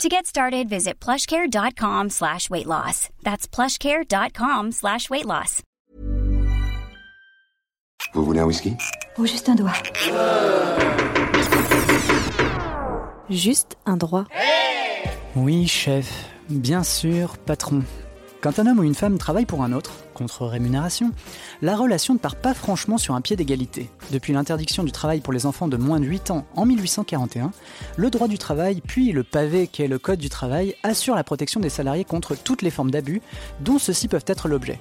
To get started, visit plushcare.com slash weight loss. That's plushcare.com slash weight loss. Vous voulez un whisky? Ou juste un doigt. Juste un droit. Oui, chef. Bien sûr, patron. Quand un homme ou une femme travaille pour un autre, contre rémunération, la relation ne part pas franchement sur un pied d'égalité. Depuis l'interdiction du travail pour les enfants de moins de 8 ans en 1841, le droit du travail, puis le pavé qu'est le Code du travail, assure la protection des salariés contre toutes les formes d'abus dont ceux-ci peuvent être l'objet.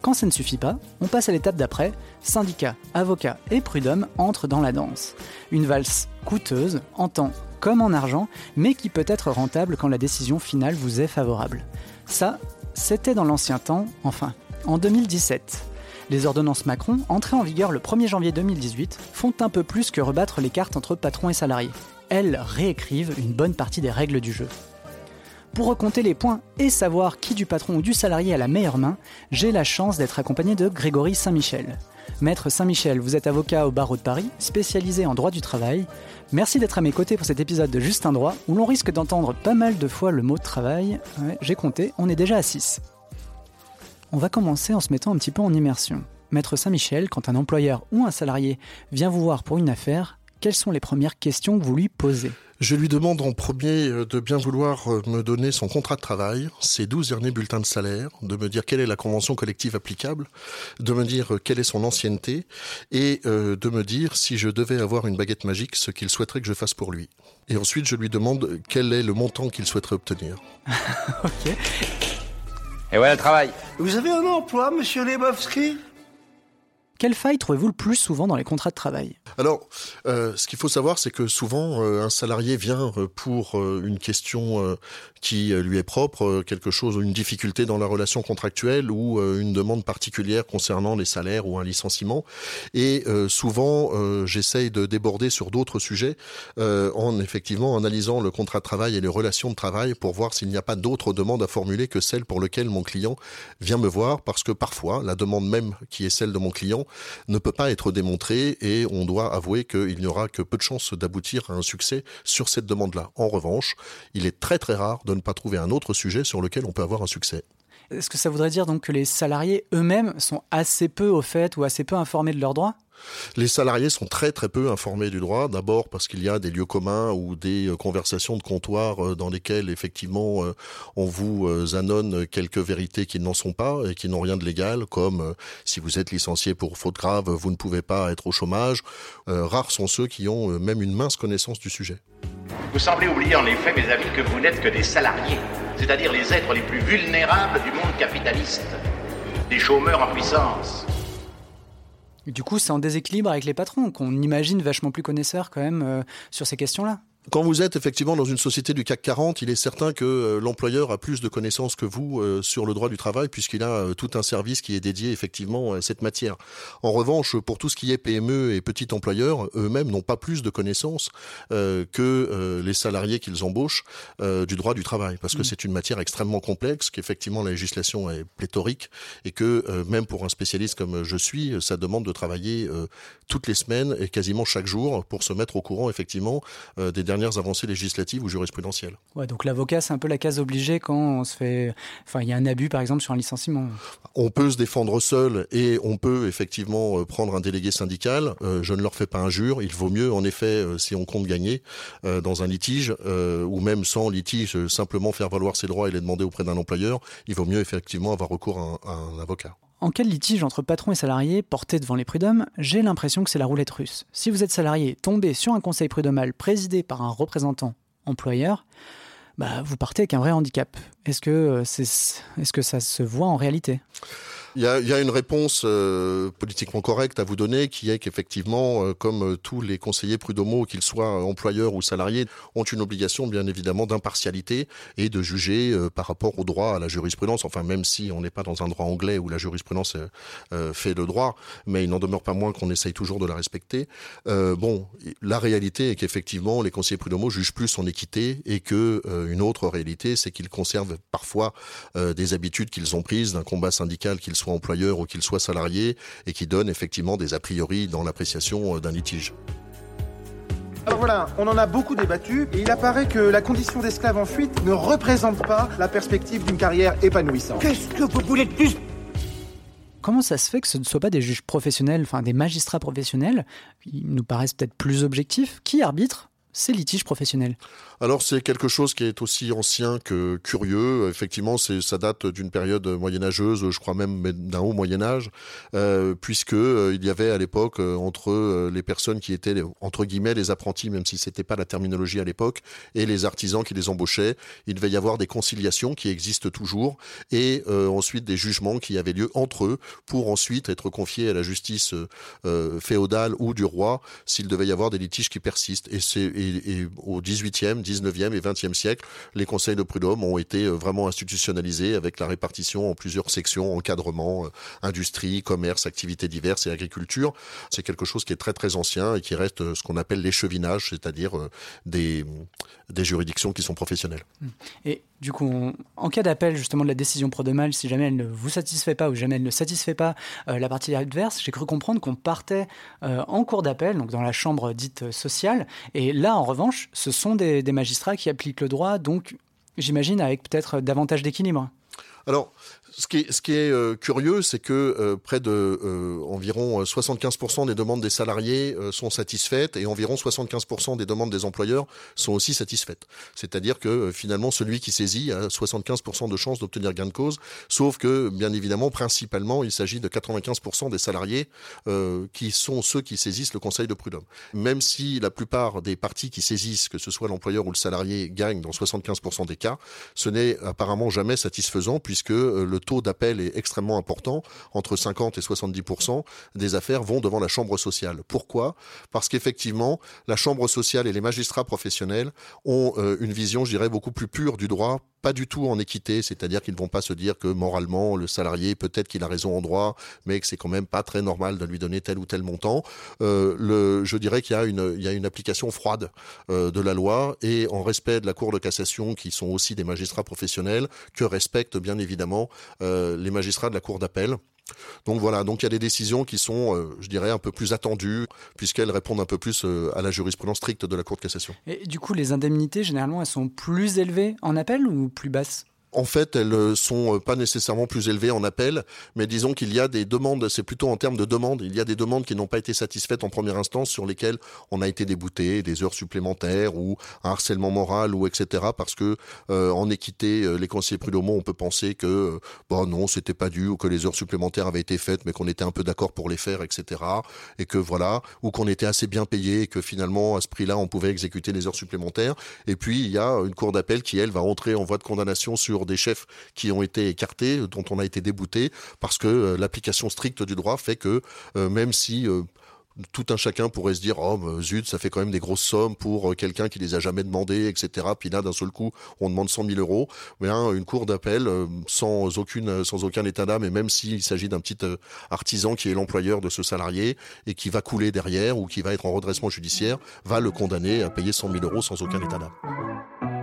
Quand ça ne suffit pas, on passe à l'étape d'après, syndicats, avocats et prud'hommes entrent dans la danse. Une valse coûteuse, en temps comme en argent, mais qui peut être rentable quand la décision finale vous est favorable. Ça, c'était dans l'ancien temps, enfin, en 2017. Les ordonnances Macron, entrées en vigueur le 1er janvier 2018, font un peu plus que rebattre les cartes entre patrons et salariés. Elles réécrivent une bonne partie des règles du jeu. Pour recompter les points et savoir qui du patron ou du salarié a la meilleure main, j'ai la chance d'être accompagné de Grégory Saint-Michel. Maître Saint-Michel, vous êtes avocat au barreau de Paris, spécialisé en droit du travail. Merci d'être à mes côtés pour cet épisode de Juste un droit, où l'on risque d'entendre pas mal de fois le mot travail. J'ai compté, on est déjà à 6. On va commencer en se mettant un petit peu en immersion. Maître Saint-Michel, quand un employeur ou un salarié vient vous voir pour une affaire, quelles sont les premières questions que vous lui posez? Je lui demande en premier euh, de bien vouloir euh, me donner son contrat de travail, ses 12 derniers bulletins de salaire, de me dire quelle est la convention collective applicable, de me dire euh, quelle est son ancienneté et de me dire si je devais avoir une baguette magique, ce qu'il souhaiterait que je fasse pour lui. Et ensuite, je lui demande quel est le montant qu'il souhaiterait obtenir. Ok. Et voilà le travail. Vous avez un emploi, monsieur Lebowski? Quelle faille trouvez-vous le plus souvent dans les contrats de travail? Alors, euh, ce qu'il faut savoir, c'est que souvent, euh, un salarié vient euh, pour une question qui lui est propre, quelque chose, une difficulté dans la relation contractuelle ou une demande particulière concernant les salaires ou un licenciement. Et souvent, j'essaye de déborder sur d'autres sujets en effectivement analysant le contrat de travail et les relations de travail pour voir s'il n'y a pas d'autres demandes à formuler que celles pour lesquelles mon client vient me voir, parce que parfois, la demande même qui est celle de mon client ne peut pas être démontrée et on doit avouer qu'il n'y aura que peu de chances d'aboutir à un succès sur cette demande-là. En revanche, il est très très rare de ne pas trouver un autre sujet sur lequel on peut avoir un succès. Est-ce que ça voudrait dire donc que les salariés eux-mêmes sont assez peu au fait ou assez peu informés de leurs droits? Les salariés sont très très peu informés du droit, d'abord parce qu'il y a des lieux communs ou des euh, conversations de comptoir euh, dans lesquelles effectivement euh, on vous annonce quelques vérités qui n'en sont pas et qui n'ont rien de légal, comme si vous êtes licencié pour faute grave, vous ne pouvez pas être au chômage. Euh, rares sont ceux qui ont même une mince connaissance du sujet. Vous semblez oublier en effet, mes amis, que vous n'êtes que des salariés, c'est-à-dire les êtres les plus vulnérables du monde capitaliste, des chômeurs en puissance. Du coup, c'est en déséquilibre avec les patrons qu'on imagine vachement plus connaisseurs quand même euh, sur ces questions-là. Quand vous êtes effectivement dans une société du CAC 40, il est certain que euh, l'employeur a plus de connaissances que vous euh, sur le droit du travail puisqu'il a euh, tout un service qui est dédié effectivement à cette matière. En revanche, pour tout ce qui est PME et petits employeurs, eux-mêmes n'ont pas plus de connaissances que les salariés qu'ils embauchent du droit du travail parce que Mm. c'est une matière extrêmement complexe, qu'effectivement la législation est pléthorique et que même pour un spécialiste comme je suis, ça demande de travailler toutes les semaines et quasiment chaque jour pour se mettre au courant effectivement des dernières avancées législatives ou jurisprudentielles. Ouais, donc l'avocat, c'est un peu la case obligée quand on se fait. Enfin, il y a un abus par exemple sur un licenciement. On peut se défendre seul et on peut effectivement euh, prendre un délégué syndical. Euh, je ne leur fais pas injure. Il vaut mieux, en effet, euh, si on compte gagner euh, dans un litige euh, ou même sans litige, simplement faire valoir ses droits et les demander auprès d'un employeur. Il vaut mieux effectivement avoir recours à un, à un avocat. En de litige entre patron et salarié porté devant les prud'hommes, j'ai l'impression que c'est la roulette russe. Si vous êtes salarié tombé sur un conseil prud'homal présidé par un représentant employeur, bah, vous partez avec un vrai handicap. Est-ce que, euh, c'est, est-ce que ça se voit en réalité? Il y a, une réponse euh, politiquement correcte à vous donner, qui est qu'effectivement, euh, comme euh, tous les conseillers prud'homaux, qu'ils soient employeurs ou salariés, ont une obligation, bien évidemment, d'impartialité et de juger par rapport au droit, à la jurisprudence. Enfin, même si on n'est pas dans un droit anglais où la jurisprudence fait le droit, mais il n'en demeure pas moins qu'on essaye toujours de la respecter. bon, la réalité est qu'effectivement, les conseillers prud'homaux jugent plus en équité et que une autre réalité, c'est qu'ils conservent parfois des habitudes qu'ils ont prises d'un combat syndical qu'ils soit employeur ou qu'il soit salarié, et qui donne effectivement des a priori dans l'appréciation euh, d'un litige. Alors voilà, on en a beaucoup débattu et il apparaît que la condition d'esclave en fuite ne représente pas la perspective d'une carrière épanouissante. Qu'est-ce que vous voulez de plus? Comment ça se fait que ce ne soient pas des juges professionnels, enfin des magistrats professionnels, ils nous paraissent peut-être plus objectifs, qui arbitrent ces litiges professionnels Alors c'est quelque chose qui est aussi ancien que curieux. Effectivement, ça date d'une période moyenâgeuse, je crois même d'un haut Moyen Âge, euh, puisque euh, y avait à l'époque euh, entre euh, les personnes qui étaient entre guillemets les apprentis, même si c'était pas la terminologie à l'époque, et les artisans qui les embauchaient, il devait y avoir des conciliations qui existent toujours, et ensuite des jugements qui avaient lieu entre eux pour ensuite être confiés à la justice féodale ou du roi s'il devait y avoir des litiges qui persistent. Et c'est et, au 18e, 19e et 20e siècle, les conseils de prud'homme ont été euh, vraiment institutionnalisés avec la répartition en plusieurs sections, encadrement, euh, industrie, commerce, activités diverses et agriculture. C'est quelque chose qui est très très ancien et qui reste euh, ce qu'on appelle l'échevinage, c'est-à-dire des, juridictions qui sont professionnelles. Du coup, en cas d'appel justement de la décision prud'homale, si jamais elle ne vous satisfait pas ou jamais elle ne satisfait pas la partie adverse, j'ai cru comprendre qu'on partait en cours d'appel, donc dans la chambre dite sociale, et là, en revanche, ce sont des, magistrats qui appliquent le droit, donc j'imagine avec peut-être davantage d'équilibre. Alors, ce qui est, euh, curieux, c'est que euh, près de euh, environ 75% des demandes des salariés sont satisfaites et environ 75% des demandes des employeurs sont aussi satisfaites. C'est-à-dire que finalement, celui qui saisit a 75% de chances d'obtenir gain de cause, sauf que, bien évidemment, principalement, il s'agit de 95% des salariés qui sont ceux qui saisissent le conseil de prud'homme. Même si la plupart des parties qui saisissent, que ce soit l'employeur ou le salarié, gagnent dans 75% des cas, ce n'est apparemment jamais satisfaisant le taux d'appel est extrêmement important. Entre 50 et 70% des affaires vont devant la chambre sociale. Pourquoi? Parce qu'effectivement, la chambre sociale et les magistrats professionnels ont euh, une vision, je dirais, beaucoup plus pure du droit pas du tout en équité, c'est-à-dire qu'ils ne vont pas se dire que moralement le salarié peut-être qu'il a raison en droit, mais que c'est quand même pas très normal de lui donner tel ou tel montant. Euh, je dirais qu'il y a une, application froide euh, de la loi et en respect de la Cour de cassation, qui sont aussi des magistrats professionnels, que respectent bien évidemment euh, les magistrats de la Cour d'appel. Donc voilà, donc il y a des décisions qui sont, euh, je dirais, un peu plus attendues, puisqu'elles répondent un peu plus euh, à la jurisprudence stricte de la Cour de cassation. Et du coup, les indemnités, généralement, elles sont plus élevées en appel ou plus basses? En fait, elles euh, sont euh, pas nécessairement plus élevées en appel, mais disons qu'il y a des demandes, c'est plutôt en termes de demandes, il y a des demandes qui n'ont pas été satisfaites en première instance sur lesquelles on a été débouté, des heures supplémentaires ou un harcèlement moral ou etc. parce que euh, en équité, les conseillers prud'homaux, on peut penser que bon non, c'était pas dû ou que les heures supplémentaires avaient été faites, mais qu'on était un peu d'accord pour les faire, etc. Et que voilà, ou qu'on était assez bien payé et que finalement à ce prix-là, on pouvait exécuter les heures supplémentaires. Et puis il y a une cour d'appel qui elle va entrer en voie de condamnation sur des chefs qui ont été écartés, dont on a été débouté, parce que euh, l'application stricte du droit fait que euh, même si euh, tout un chacun pourrait se dire oh zut ça fait quand même des grosses sommes pour quelqu'un qui les a jamais demandé etc puis là d'un seul coup on demande 100 000 euros mais une cour d'appel sans aucune sans aucun état d'âme et même s'il s'agit d'un petit artisan qui est l'employeur de ce salarié et qui va couler derrière ou qui va être en redressement judiciaire va le condamner à payer 100 000 euros sans aucun état d'âme.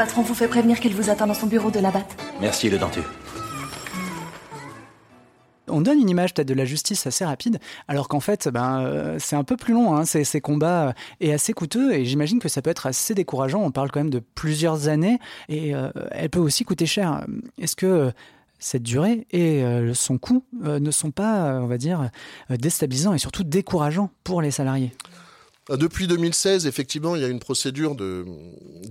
Patron vous fait prévenir qu'il vous attend dans son bureau de la batte. Merci, le dentu. On donne une image peut-être de la justice assez rapide, alors qu'en fait, ben, euh, c'est un peu plus long. Hein, ces, ces, combats et assez coûteux, et j'imagine que ça peut être assez décourageant. On parle quand même de plusieurs années, et euh, elle peut aussi coûter cher. Est-ce que cette durée et euh, son coût ne sont pas, on va dire, déstabilisants et surtout décourageants pour les salariés? euh, depuis 2016, effectivement, il y a une procédure de,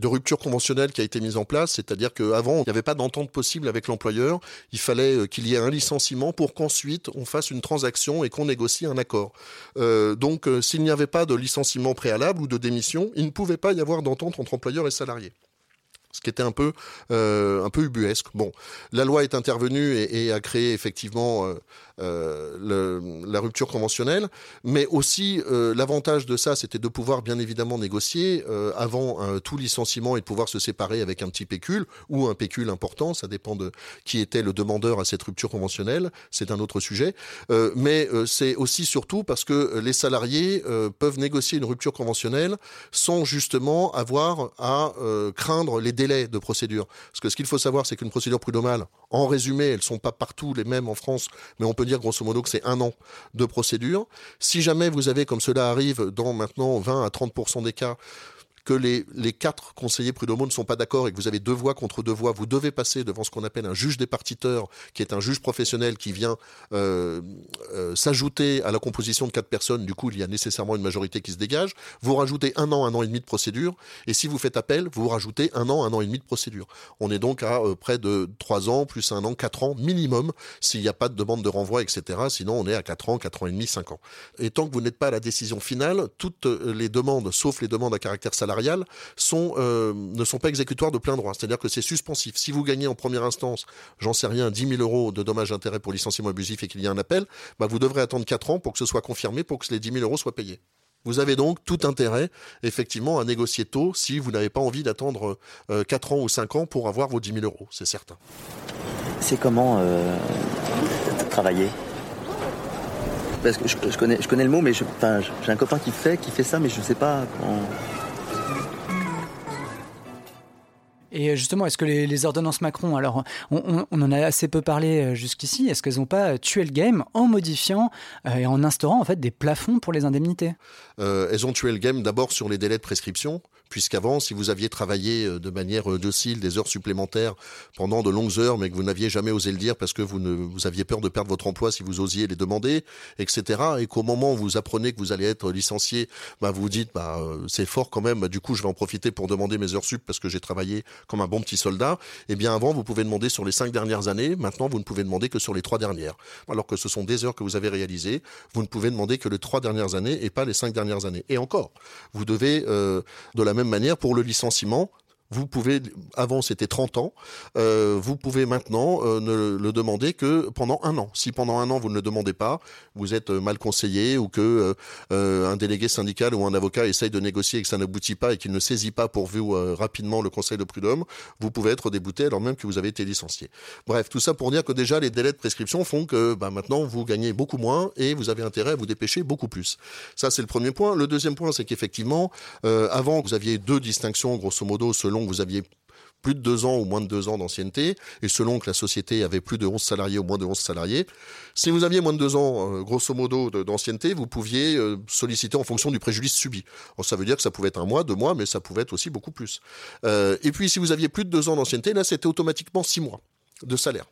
rupture conventionnelle qui a été mise en place, c'est-à-dire qu'avant, il n'y avait pas d'entente possible avec l'employeur. Il fallait euh, qu'il y ait un licenciement pour qu'ensuite on fasse une transaction et qu'on négocie un accord. Euh, donc, s'il n'y avait pas de licenciement préalable ou de démission, il ne pouvait pas y avoir d'entente entre employeur et salarié. ce qui était un peu euh, un peu ubuesque. Bon, la loi est intervenue et, a créé effectivement euh, euh, le, la rupture conventionnelle, mais aussi euh, l'avantage de ça, c'était de pouvoir bien évidemment négocier euh, avant tout licenciement et de pouvoir se séparer avec un petit pécule ou un pécule important, ça dépend de qui était le demandeur à cette rupture conventionnelle, c'est un autre sujet, mais c'est aussi surtout parce que les salariés peuvent négocier une rupture conventionnelle sans justement avoir à craindre les délais de procédure. Parce que ce qu'il faut savoir, c'est qu'une procédure prud'homale, en résumé, elles sont pas partout les mêmes en France, mais on peut dire grosso modo que c'est un an de procédure. Si jamais vous avez, comme cela arrive dans maintenant 20 à 30% des cas, que les, quatre conseillers prud'homaux ne sont pas d'accord et que vous avez deux voix contre deux voix, vous devez passer devant ce qu'on appelle un juge départiteur, qui est un juge professionnel qui vient euh, euh, s'ajouter à la composition de quatre personnes. Du coup, il y a nécessairement une majorité qui se dégage. Vous rajoutez un an, un an et demi de procédure. Et si vous faites appel, vous rajoutez un an, un an et demi de procédure. On est donc à euh, près de trois ans, plus un an, quatre ans minimum, s'il n'y a pas de demande de renvoi, etc. Sinon, on est à quatre ans, quatre ans et demi, cinq ans. Et tant que vous n'êtes pas à la décision finale, toutes les demandes, sauf les demandes à caractère salarial, euh, ne sont pas exécutoires de plein droit. C'est-à-dire que c'est suspensif. Si vous gagnez en première instance, j'en sais rien, 10 000 euros de dommages d'intérêt pour licenciement abusif et qu'il y a un appel, bah vous devrez attendre 4 ans pour que ce soit confirmé, pour que les 10 000 euros soient payés. Vous avez donc tout intérêt, effectivement, à négocier tôt si vous n'avez pas envie d'attendre 4 euh, ans ou 5 ans pour avoir vos 10 000 euros, c'est certain. C'est comment euh, travailler? Parce que je, connais, je connais le mot, mais j'ai un copain qui fait, qui fait ça, mais je ne sais pas comment... Et euh, justement, est-ce que les, ordonnances Macron, alors on, en a assez peu parlé euh, jusqu'ici, est-ce qu'elles n'ont pas tué le game en modifiant euh, et en instaurant en fait des plafonds pour les indemnités? Elles ont tué le game d'abord sur les délais de prescription puisqu'avant, si vous aviez travaillé euh, de manière euh, docile des heures supplémentaires pendant de longues heures, mais que vous n'aviez jamais osé le dire parce que vous, ne, vous aviez peur de perdre votre emploi si vous osiez les demander, etc., et qu'au moment où vous apprenez que vous allez être licencié, bah, vous vous dites, bah, euh, c'est fort quand même, du coup, je vais en profiter pour demander mes heures sup parce que j'ai travaillé comme un bon petit soldat, eh bien, avant, vous pouvez demander sur les cinq dernières années, maintenant, vous ne pouvez demander que sur les trois dernières. Alors que ce sont des heures que vous avez réalisées, vous ne pouvez demander que les trois dernières années et pas les cinq dernières années. Et encore, vous devez, euh, de la même manière, pour le licenciement, vous pouvez, avant c'était 30 ans, euh, vous pouvez maintenant euh, ne le demander que pendant un an. Si pendant un an vous ne le demandez pas, vous êtes euh, mal conseillé ou que un délégué syndical ou un avocat essaye de négocier et que ça n'aboutit pas et qu'il ne saisit pas pour vous rapidement le conseil de prud'homme, vous pouvez être débouté alors même que vous avez été licencié. Bref, tout ça pour dire que déjà les délais de prescription font que bah, maintenant vous gagnez beaucoup moins et vous avez intérêt à vous dépêcher beaucoup plus. Ça c'est le premier point. Le deuxième point c'est qu'effectivement, avant vous aviez deux distinctions grosso modo selon vous aviez plus de deux ans ou moins de deux ans d'ancienneté, et selon que la société avait plus de 11 salariés ou moins de 11 salariés. Si vous aviez moins de deux ans, euh, grosso modo, d'ancienneté, vous pouviez euh, solliciter en fonction du préjudice subi. ça veut dire que ça pouvait être un mois, deux mois, mais ça pouvait être aussi beaucoup plus. Euh, et puis, si vous aviez plus de deux ans d'ancienneté, là, c'était automatiquement six mois de salaire.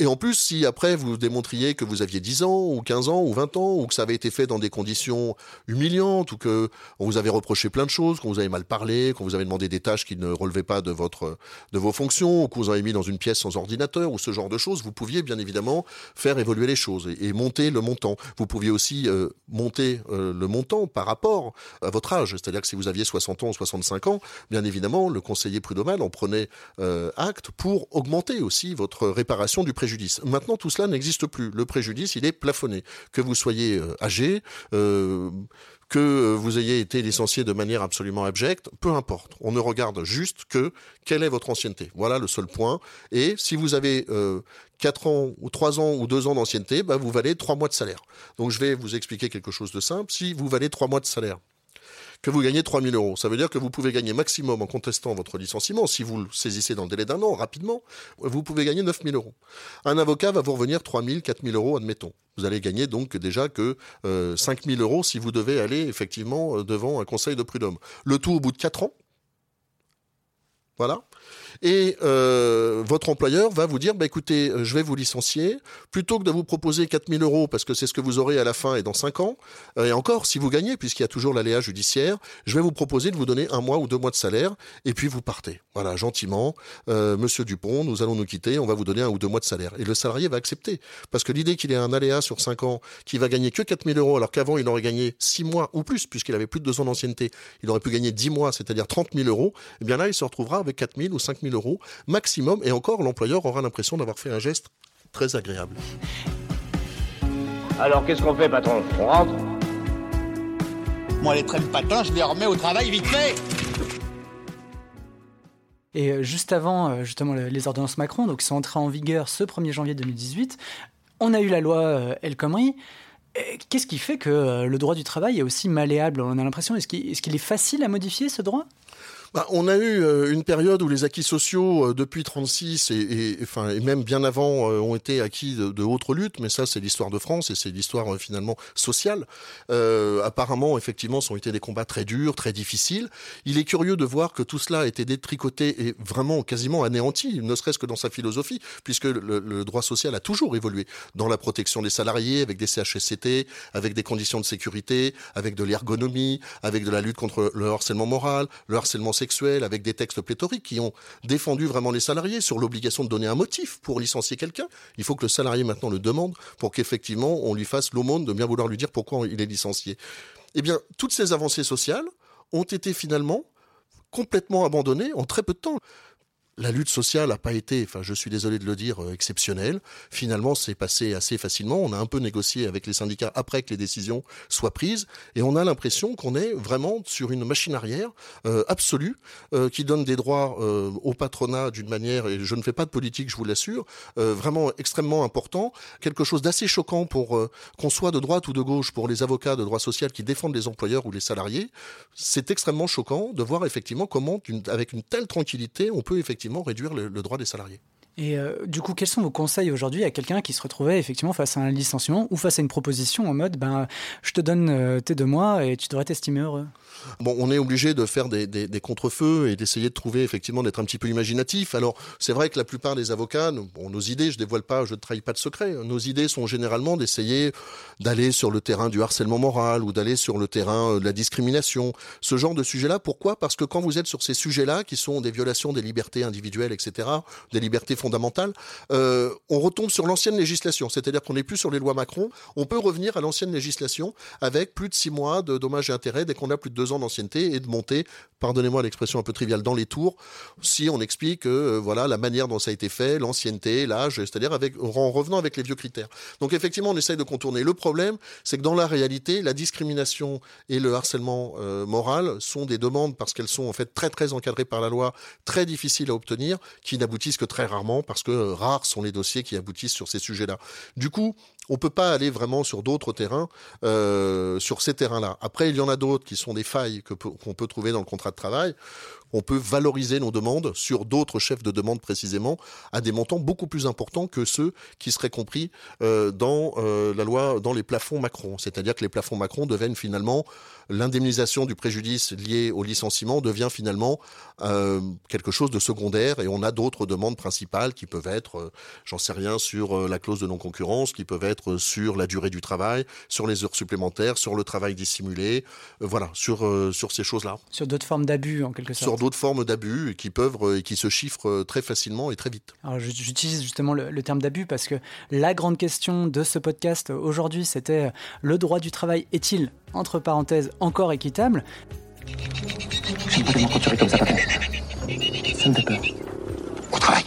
Et en plus, si après vous démontriez que vous aviez 10 ans, ou 15 ans, ou 20 ans, ou que ça avait été fait dans des conditions humiliantes, ou que on vous avait reproché plein de choses, qu'on vous avait mal parlé, qu'on vous avait demandé des tâches qui ne relevaient pas de votre, de vos fonctions, ou qu'on vous avait mis dans une pièce sans ordinateur, ou ce genre de choses, vous pouviez bien évidemment faire évoluer les choses et, monter le montant. Vous pouviez aussi euh, monter euh, le montant par rapport à votre âge. C'est-à-dire que si vous aviez 60 ans ou 65 ans, bien évidemment, le conseiller prud'homal en prenait euh, acte pour augmenter aussi votre réparation du préjudice Maintenant, tout cela n'existe plus. Le préjudice, il est plafonné. Que vous soyez euh, âgé, euh, que vous ayez été licencié de manière absolument abjecte, peu importe. On ne regarde juste que quelle est votre ancienneté. Voilà le seul point. Et si vous avez euh, 4 ans ou 3 ans ou 2 ans d'ancienneté, bah, vous valez 3 mois de salaire. Donc je vais vous expliquer quelque chose de simple. Si vous valez 3 mois de salaire, que vous gagnez 3000 euros. Ça veut dire que vous pouvez gagner maximum en contestant votre licenciement, si vous le saisissez dans le délai d'un an, rapidement, vous pouvez gagner 9000 euros. Un avocat va vous revenir 3000, 4000 euros, admettons. Vous allez gagner donc déjà que euh, 5000 euros si vous devez aller effectivement euh, devant un conseil de prud'homme. Le tout au bout de 4 ans. Voilà. Et euh, votre employeur va vous dire, bah, écoutez, je vais vous licencier, plutôt que de vous proposer 4000 euros, parce que c'est ce que vous aurez à la fin et dans 5 ans, et encore, si vous gagnez, puisqu'il y a toujours l'aléa judiciaire, je vais vous proposer de vous donner un mois ou deux mois de salaire, et puis vous partez. Voilà, gentiment, euh, Monsieur Dupont, nous allons nous quitter, on va vous donner un ou deux mois de salaire. Et le salarié va accepter, parce que l'idée qu'il ait un aléa sur 5 ans, qui va gagner que 4000 euros, alors qu'avant il aurait gagné 6 mois ou plus, puisqu'il avait plus de 2 ans d'ancienneté, il aurait pu gagner 10 mois, c'est-à-dire 30 000 euros, et eh bien là, il se retrouvera avec 4 000 ou 5 000 euros maximum, et encore, l'employeur aura l'impression d'avoir fait un geste très agréable. Alors, qu'est-ce qu'on fait, patron? On rentre? Moi, les trains de patins, je les remets au travail vite fait. Et euh, juste avant, euh, justement, les ordonnances Macron, donc, qui sont entrées en vigueur ce 1er janvier 2018, on a eu la loi euh, El Khomri. Qu'est-ce qui fait que le droit du travail est aussi malléable? On a l'impression, est-ce qu'il est facile à modifier ce droit? Bah, on a eu euh, une période où les acquis sociaux euh, depuis 36 et, et, même bien avant euh, ont été acquis de, de autres luttes, mais ça c'est l'histoire de France et c'est l'histoire finalement sociale. apparemment, effectivement, ce ont été des combats très durs, très difficiles. Il est curieux de voir que tout cela a été détricoté et vraiment quasiment anéanti, ne serait-ce que dans sa philosophie, puisque le, le, droit social a toujours évolué dans la protection des salariés, avec des CHSCT, avec des conditions de sécurité, avec de l'ergonomie, avec de la lutte contre le harcèlement moral, le harcèlement avec des textes pléthoriques qui ont défendu vraiment les salariés sur l'obligation de donner un motif pour licencier quelqu'un. Il faut que le salarié maintenant le demande pour qu'effectivement on lui fasse l'aumône de bien vouloir lui dire pourquoi il est licencié. Eh bien, toutes ces avancées sociales ont été finalement complètement abandonnées en très peu de temps la lutte sociale n'a pas été, enfin je suis désolé de le dire, euh, exceptionnelle. Finalement, c'est passé assez facilement. On a un peu négocié avec les syndicats après que les décisions soient prises, et on a l'impression qu'on est vraiment sur une machine arrière euh, absolue euh, qui donne des droits au patronat d'une manière, et je ne fais pas de politique, je vous l'assure, vraiment extrêmement important. Quelque chose d'assez choquant pour qu'on soit de droite ou de gauche, pour les avocats de droit social qui défendent les employeurs ou les salariés. C'est extrêmement choquant de voir effectivement comment, avec une telle tranquillité, on peut effectivement réduire le, droit des salariés. Et euh, du coup, quels sont vos conseils aujourd'hui à quelqu'un qui se retrouvait effectivement face à un licenciement ou face à une proposition en mode ben, je te donne euh, tes deux mois et tu devrais t'estimer heureux? Bon, on est obligé de faire des, des, contre-feux et d'essayer de trouver effectivement d'être un petit peu imaginatif. Alors, c'est vrai que la plupart des avocats, nos idées, je dévoile pas, je ne trahis pas de secret. Nos idées sont généralement d'essayer d'aller sur le terrain du harcèlement moral ou d'aller sur le terrain euh, de la discrimination, ce genre de sujet-là. Pourquoi? Parce que quand vous êtes sur ces sujets-là, qui sont des violations des libertés individuelles, etc., des libertés fondamentales, euh, on retombe sur l'ancienne législation. C'est-à-dire qu'on n'est plus sur les lois Macron. On peut revenir à l'ancienne législation avec plus de six mois de dommages et intérêts dès qu'on a plus de deux d'ancienneté et de monter, pardonnez-moi l'expression un peu triviale, dans les tours, si on explique euh, voilà la manière dont ça a été fait, l'ancienneté, l'âge, c'est-à-dire en revenant avec les vieux critères. Donc effectivement, on essaye de contourner. Le problème, c'est que dans la réalité, la discrimination et le harcèlement euh, moral sont des demandes parce qu'elles sont en fait très très encadrées par la loi, très difficiles à obtenir, qui n'aboutissent que très rarement parce que euh, rares sont les dossiers qui aboutissent sur ces sujets-là. Du coup, on peut pas aller vraiment sur d'autres terrains, euh, sur ces terrains-là. Après, il y en a d'autres qui sont des failles qu'on peut trouver dans le contrat de travail on peut valoriser nos demandes sur d'autres chefs de demande précisément à des montants beaucoup plus importants que ceux qui seraient compris euh, dans euh, la loi, dans les plafonds Macron. C'est-à-dire que les plafonds Macron deviennent finalement l'indemnisation du préjudice lié au licenciement devient finalement euh, quelque chose de secondaire et on a d'autres demandes principales qui peuvent être, j'en sais rien, sur la clause de non-concurrence, qui peuvent être sur la durée du travail, sur les heures supplémentaires, sur le travail dissimulé, voilà, sur sur ces choses-là. Sur d'autres formes d'abus en quelque sorte d'autres formes d'abus qui peuvent euh, et qui se chiffrent euh, très facilement et très vite. Alors j'utilise justement le, terme d'abus parce que la grande question de ce podcast aujourd'hui, c'était euh, le droit du travail est-il, entre parenthèses, encore équitable J'aime pas tellement quand tu comme ça, papa. Ça me fait peur. Au travail.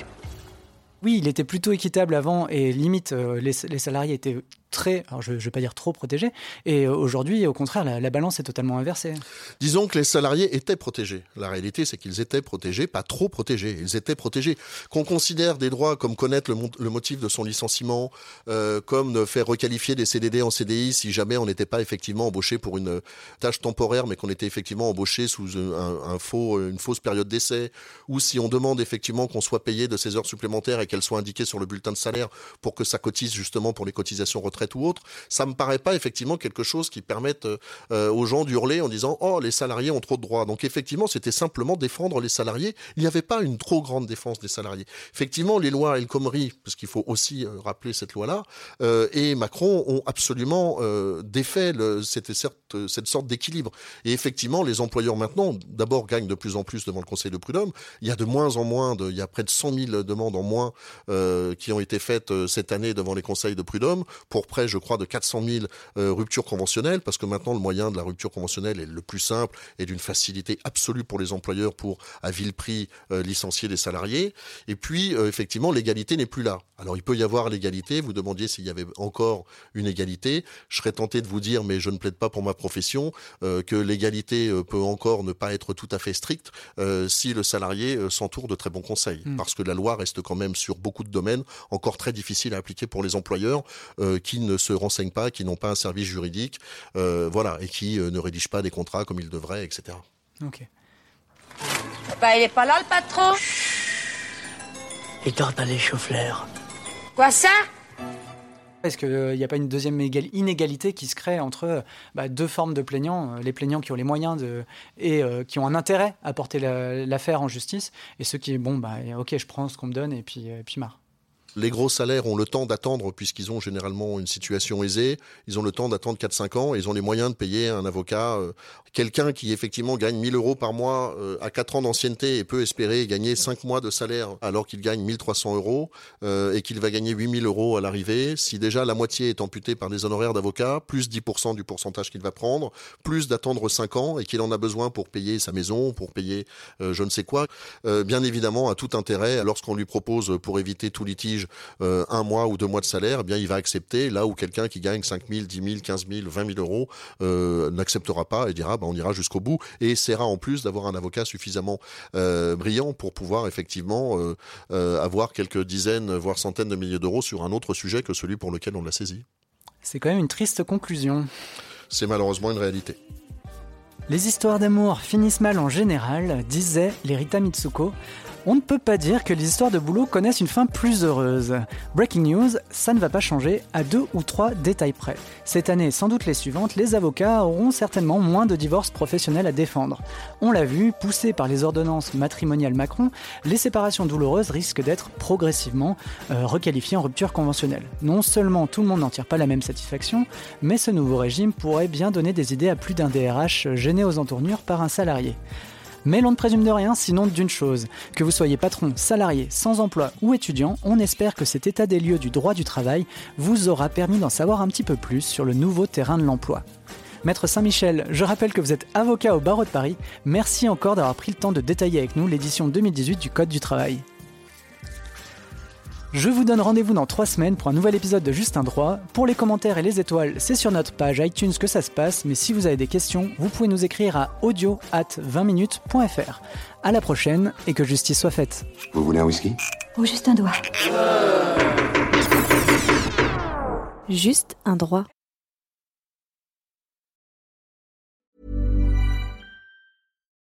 Oui, il était plutôt équitable avant et limite les, les salariés étaient très, alors je ne vais pas dire trop protégés. Et euh, aujourd'hui, au contraire, la, balance est totalement inversée. Disons que les salariés étaient protégés. La réalité, c'est qu'ils étaient protégés, pas trop protégés. Ils étaient protégés. Qu'on considère des droits comme connaître le, motif de son licenciement, euh, comme de faire requalifier des CDD en CDI si jamais on n'était pas effectivement embauché pour une tâche temporaire, mais qu'on était effectivement embauché sous un, faux, une fausse période d'essai, ou si on demande effectivement qu'on soit payé de ces heures supplémentaires et qu'elles soient indiquées sur le bulletin de salaire pour que ça cotise justement pour les cotisations retraite ou autre, ça me paraît pas effectivement quelque chose qui permette euh, aux gens d'hurler en disant oh les salariés ont trop de droits. Donc effectivement, c'était simplement défendre les salariés. Il n'y avait pas une trop grande défense des salariés. Effectivement, les lois El Khomri, parce qu'il faut aussi euh, rappeler cette loi-là, euh, et Macron ont absolument défait cette, cette sorte d'équilibre. Et effectivement, les employeurs maintenant, d'abord gagnent de plus en plus devant le Conseil de prud'homme. Il y a de moins en moins, de, il y a près de 100 000 demandes en moins qui ont été faites cette année devant les conseils de prud'homme pour près, je crois, de 400 000 ruptures conventionnelles, parce que maintenant le moyen de la rupture conventionnelle est le plus simple et d'une facilité absolue pour les employeurs pour, à vil prix, euh, licencier les salariés. Et puis, euh, effectivement, l'égalité n'est plus là. Alors, il peut y avoir l'égalité. Vous demandiez s'il y avait encore une égalité. Je serais tenté de vous dire, mais je ne plaide pas pour ma profession, euh, que l'égalité peut encore ne pas être tout à fait stricte si le salarié s'entoure de très bons conseils. Hmm. Parce que la loi reste quand même sur beaucoup de domaines encore très difficile à appliquer pour les employeurs qui ne se renseignent pas, qui n'ont pas un service juridique, voilà, et qui ne rédigent pas des contrats comme ils devraient, etc. Ok. Bah, il est pas là, le patron? Il dort dans les chauffleurs. Quoi ça? Est-ce qu'il n'y a pas une deuxième inégalité qui se crée entre bah, deux formes de plaignants, euh, les plaignants qui ont les moyens de, et euh, qui ont un intérêt à porter l'affaire en justice, et ceux qui, bon, bah, ok, je prends ce qu'on me donne et puis, et puis marre les gros salaires ont le temps d'attendre, puisqu'ils ont généralement une situation aisée, ils ont le temps d'attendre 4-5 ans, et ils ont les moyens de payer un avocat. Euh, quelqu'un qui effectivement gagne 1000 euros par mois euh, à 4 ans d'ancienneté et peut espérer gagner 5 mois de salaire alors qu'il gagne 1300 euros euh, et qu'il va gagner 8000 euros à l'arrivée, si déjà la moitié est amputée par des honoraires d'avocat, plus 10% du pourcentage qu'il va prendre, plus d'attendre 5 ans et qu'il en a besoin pour payer sa maison, pour payer je ne sais quoi, bien évidemment a tout intérêt, lorsqu'on lui propose pour éviter tout litige euh, un mois ou deux mois de salaire, eh bien il va accepter là où quelqu'un qui gagne 5 000, 10 000, 15 000, 20 000 euros euh, n'acceptera pas et dira bah, on ira jusqu'au bout et essaiera en plus d'avoir un avocat suffisamment euh, brillant pour pouvoir effectivement avoir quelques dizaines, voire centaines de milliers d'euros sur un autre sujet que celui pour lequel on l'a saisi. C'est quand même une triste conclusion. C'est malheureusement une réalité. Les histoires d'amour finissent mal en général, disait Lerita Mitsuko, on ne peut pas dire que les histoires de boulot connaissent une fin plus heureuse. Breaking news, ça ne va pas changer à deux ou trois détails près. Cette année, sans doute les suivantes, les avocats auront certainement moins de divorces professionnels à défendre. On l'a vu, poussés par les ordonnances matrimoniales Macron, les séparations douloureuses risquent d'être progressivement euh, requalifiées en rupture conventionnelle. Non seulement tout le monde n'en tire pas la même satisfaction, mais ce nouveau régime pourrait bien donner des idées à plus d'un DRH gêné aux entournures par un salarié. Mais l'on ne présume de rien sinon d'une chose. Que vous soyez patron, salarié, sans emploi ou étudiant, on espère que cet état des lieux du droit du travail vous aura permis d'en savoir un petit peu plus sur le nouveau terrain de l'emploi. Maître Saint-Michel, je rappelle que vous êtes avocat au barreau de Paris. Merci encore d'avoir pris le temps de détailler avec nous l'édition 2018 du Code du travail. Je vous donne rendez-vous dans trois semaines pour un nouvel épisode de Juste un droit. Pour les commentaires et les étoiles, c'est sur notre page iTunes que ça se passe, mais si vous avez des questions, vous pouvez nous écrire à audio at 20minutes.fr. À la prochaine et que justice soit faite. Vous voulez un whisky? Ou juste un doigt Juste un droit.